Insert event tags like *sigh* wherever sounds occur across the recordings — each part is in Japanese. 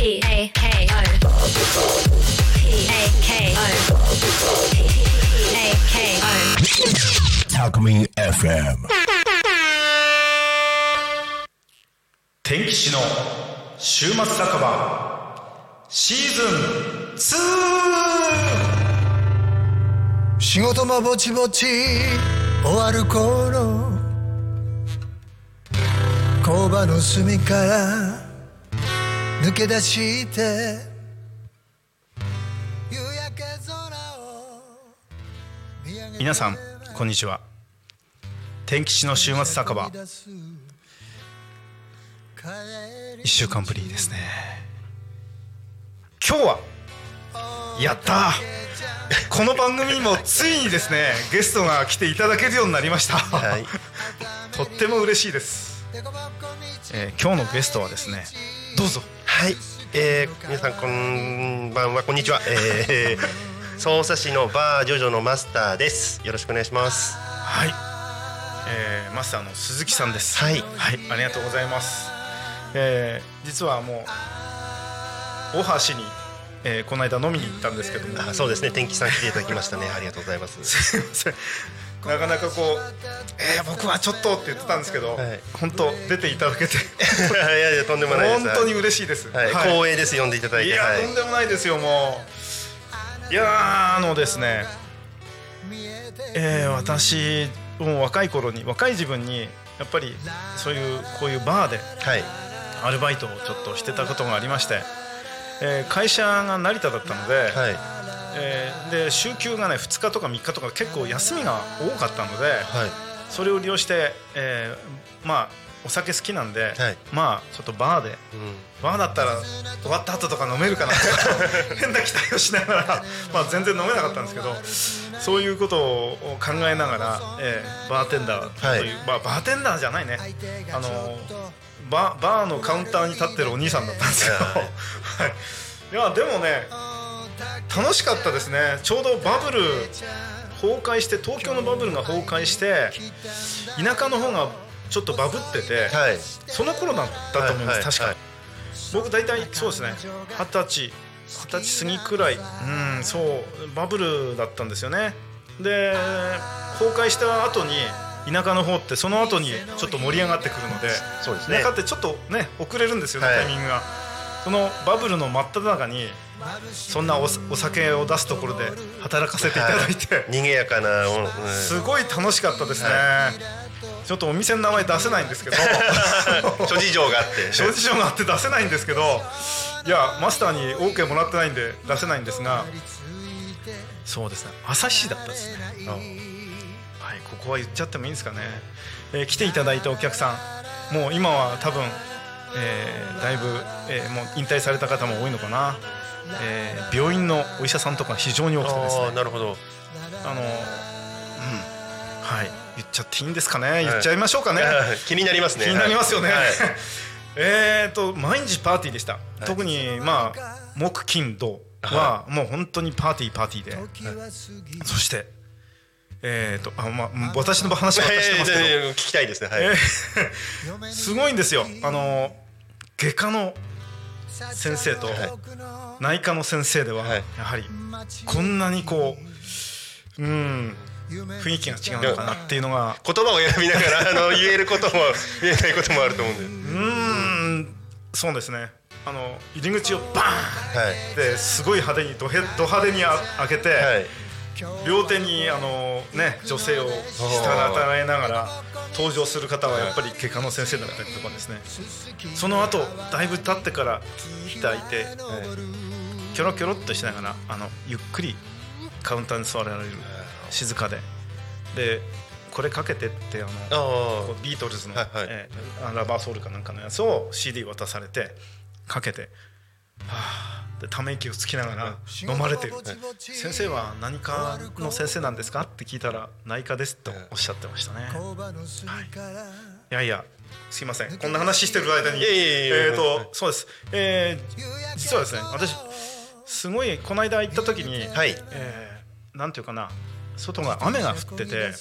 P A K O P A K O P A K O タクミン FM 天気師の週末酒場シーズン 2! 仕事もぼちぼち。終わる頃。工場の隅から抜け出して夕焼け空を見上げて。皆さんこんにちは。天気師の週末酒場。1週間ぶりですね。今日はやったー。*laughs* この番組にもついにですねゲストが来ていただけるようになりました、はい、*laughs* とっても嬉しいです、えー今日のゲストはですねどうぞはい、えー、皆さんこんばんはこんにちは、えー、匝瑳市のバージョジョのマスターです。よろしくお願いします。はい、えーマスターの鈴木さんです。はい。はい、ありがとうございます、えー実はもう大橋に、えーこの間飲みに行ったんですけども。あそうですね。天気さん来ていただきましたね。ありがとうございます。*laughs* すいませんなかなかこう「えー僕はちょっと」って言ってたんですけど、はい。本当出ていただけて。*laughs* いやいやとんでもないです。本当に嬉しいです、はい、はい。光栄です呼んでいただいいや、てはい。とんでもないですよもう。いやーあのですねえー私もう若い頃に若い自分にやっぱりそういうこういうバーではい。アルバイトをちょっとしてたことがありまして、えー会社が成田だったので,、はいえーで週休がね2日とか3日とか結構休みが多かったので、はい。それを利用して、えーまあお酒好きなんで、はい。まあちょっとバーでうん。バーだったら終わった後とか飲めるかなとか *laughs* 変な期待をしながら、まあ、全然飲めなかったんですけどそういうことを考えながら、えーバーテンダーという、はまあ、バーテンダーじゃないね。あのババーのカウンターに立ってるお兄さんだったんですけど、はい。*laughs* はい、いやでもね楽しかったですね。ちょうどバブル崩壊して東京のバブルが崩壊して田舎の方がちょっとバブってて、はい。その頃だったと思います、はいはい確か、はい僕大体そうですね。二十歳二十歳過ぎくらい。うんそうバブルだったんですよね。で崩壊した後に田舎の方ってその後にちょっと盛り上がってくるのでそうですね。田舎ってちょっとね遅れるんですよね、はい。タイミングがそのバブルの真っ只中にそんなおお酒を出すところで働かせていただいて、はい。賑やかな、うんうん。すごい楽しかったですね、ちょっとお店の名前出せないんですけど。*laughs* 諸事情があって。諸事情があって出せないんですけどいやマスターに OK もらってないんで出せないんですがそうですね。旭市だったですね。はいここは言っちゃってもいいんですかね、えー来ていただいたお客さんもう今は多分、えーだいぶ、えーもう引退された方も多いのかな、えー病院のお医者さんとか非常に多くてですね。ああなるほど。あのうん。はい。言っちゃっていいんですかね？言っちゃいましょうかね、*laughs* 気になりますね。気になりますよね、はい。*laughs* えーと毎日パーティーでした、特にまあ木金土はもう本当にパーティーパーティーで、そしてえーとあまあ私の話ばっかりしてますけど、いやいやいや聞きたいですね。はい、えー *laughs* すごいんですよ。あの外科の先生と内科の先生でははい。やはりこんなにこううん雰囲気が違うのかなっていうのが。言葉を選びながらあの言えることも *laughs* 言えないこともあると思うんで、うーんそうですね。あの入り口をバーンはい。ってすごい派手にドヘド派手にあ開けて、はい両手にあの、ね、女性を従えながら登場する方はやっぱり外科の先生だったりとかですね。その後だいぶ経ってから開いて、キョロキョロっとしながらあのゆっくりカウンターに座られる静かで。でこれかけてってあのビートルズの、はいはい。えーラバーソウルかなんかのやつを CD 渡されてかけて、はあ、でため息をつきながら飲まれてる、先生は何かの先生なんですかって聞いたら内科ですとおっしゃってましたね、い。やいやすいません。こんな話してる間に。えっ、とそうです、えー実はですね私すごいこの間行った時に、はい。えーなんていうかな外が雨が降ってて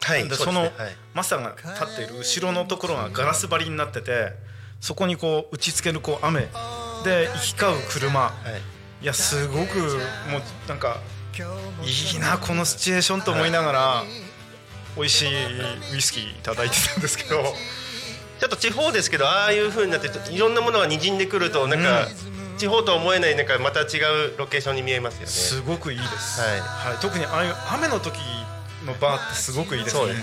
はい。でそのマスターが立っている後ろのところがガラス張りになっててそこにこう打ちつけるこう雨で行き交う車。はい。いやすごくもうなんかいいなこのシチュエーションと思いながら美味しいウイスキーいただいてたんですけど。ちょっと地方ですけどああいう風になっていろんなものが滲んでくるとなんか、地方とは思えないなんかまた違うロケーションに見えますよね。すごくいいです、はい。はい、特にああいう雨の時のバーってすごくいいですね。ね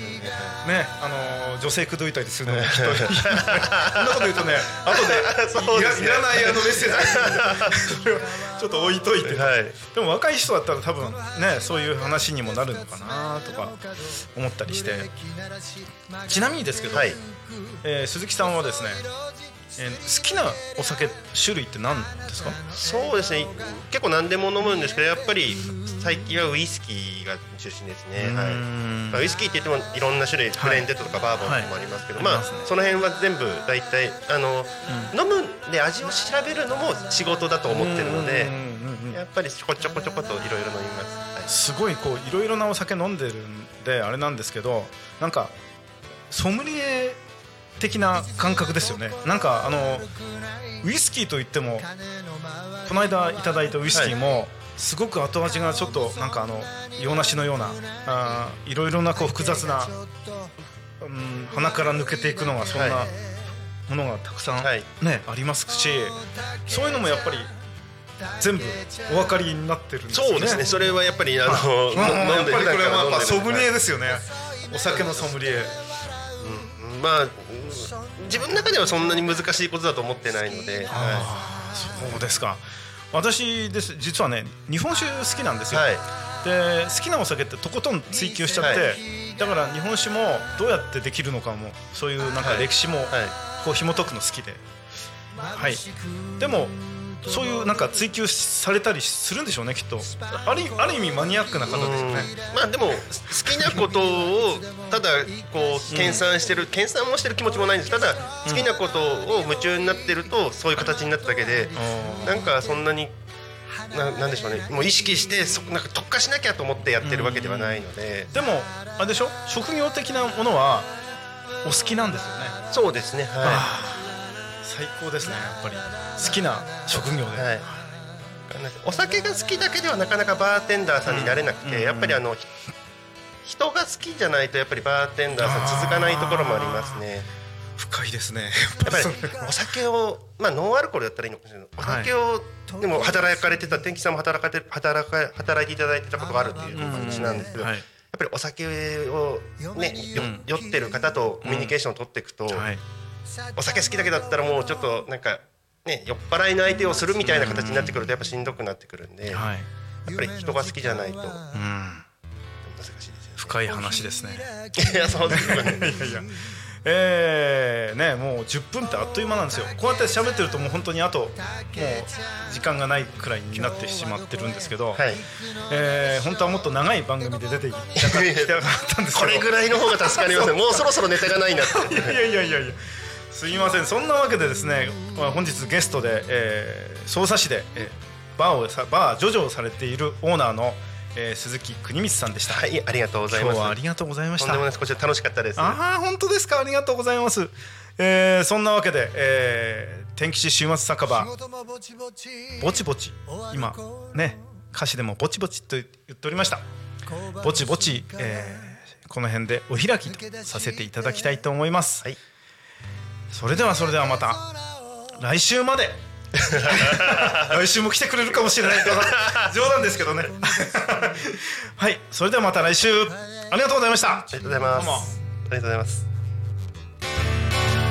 ねあのー女性口説いたりするのもきっとそ *laughs* んなこと言うとね後でいらいらないあのメッセージそれをちょっと置いといて、はい。でも若い人だったら多分ねそういう話にもなるのかなとか思ったりして。ちなみにですけど、はい。えー鈴木さんはですね、えー好きなお酒種類って何ですか？そうですね。結構何でも飲むんですけどやっぱり最近はウイスキーが中心ですね、はい。まあ、ウイスキーって言ってもいろんな種類ブレンデッドとかバーボンとかもありますけど、まあはいますね。その辺は全部大体あの、飲むんで味を調べるのも仕事だと思ってるのでうんうんうんうんやっぱりちょこちょこちょこといろいろ飲みます、すごいこういろいろなお酒飲んでるんであれなんですけどなんかソムリエ的な感覚ですよね。なんかあのウイスキーといってもこの間いただいたウイスキーも、すごく後味がちょっとなんかあの洋梨のようなあーいろいろなこう複雑な、うん、鼻から抜けていくのがそんなはい。ものがたくさん、はい。ねありますしそういうのもやっぱり全部お分かりになってるんですよね。そうですね。それはやっぱりあの、うんの飲んでやっぱりこれはやっぱソムリエですよね。お酒のソムリエ。まあうん自分の中ではそんなに難しいことだと思ってないので、はああそうですか。私です。実はね日本酒好きなんですよ、はい。で好きなお酒ってとことん追求しちゃって、はい。だから日本酒もどうやってできるのかもそういうなんか歴史もはい。こう紐解くの好きで。はい。でもそういうなんか追求されたりするんでしょうねきっと。あるある意味マニアックな方ですよね。うん。まあでも好きなことをただこう研鑽してる研鑽もしてる気持ちもないんです。ただ好きなことを夢中になってるとそういう形になっただけであなんかそんなにななんでしょうね。もう意識してそなんか特化しなきゃと思ってやってるわけではないので。ーでもあれでしょ？職業的なものはお好きなんですよね。そうですね。はあー最高ですねやっぱり。好きな職業で、い、はい、お酒が好きだけではなかなかバーテンダーさんになれなくて、うん。やっぱりあのひ人が好きじゃないとやっぱりバーテンダーさん続かないところもありますね。深いですね。やっぱりお酒をまあノンアルコールだったらいいのかもしれない。おはい。酒を、でも働かれてた天気さんも働かれて働か働いていただいてたことがあるっていう話なんですけど、はい。やっぱりお酒をねよ酔ってる方とコミュニケーションを取っていくと、はいお酒好きだけだったらもうちょっとなんかね酔っ払いの相手をするみたいな形になってくるとやっぱしんどくなってくるんで、やはいっぱり人が好きじゃないと難うんしいですよ深い話ですねね。いやそうですよね。いやいやえー、ねもう10分ってあっという間なんですよこうやって喋ってるともう本当にあともう時間がないくらいになってしまってるんですけど、はい。えー本当はもっと長い番組で出てきたかきたかったんですけどこれぐらいの方が助かりますね。もうそろそろネタがないなって。*laughs* いやいやいやいやすいません。そんなわけでですね、まあ、本日ゲストで、えー、匝瑳市で、えー、バーをさバージョジョをされているオーナーの、えー、鈴木邦光さんでした、はい、ありがとうございます。ありがとうございました。こちら楽しかったです。ああ本当ですか？ありがとうございます、えー、そんなわけで、えー、天吉週末酒場。ぼちぼち。今ね歌詞でもぼちぼちと言っておりました。ぼちぼち、えー、この辺でお開きとさせていただきたいと思います、はいそれではそれではまた。来週まで。*laughs* 来週も来てくれるかもしれない。冗談ですけどね。*laughs* はいそれではまた来週。ありがとうございました。ありがとうございます。どうも。ありがとうございます。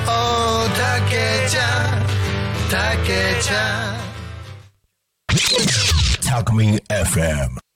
おたけちゃんたけちゃん Talk Me FM.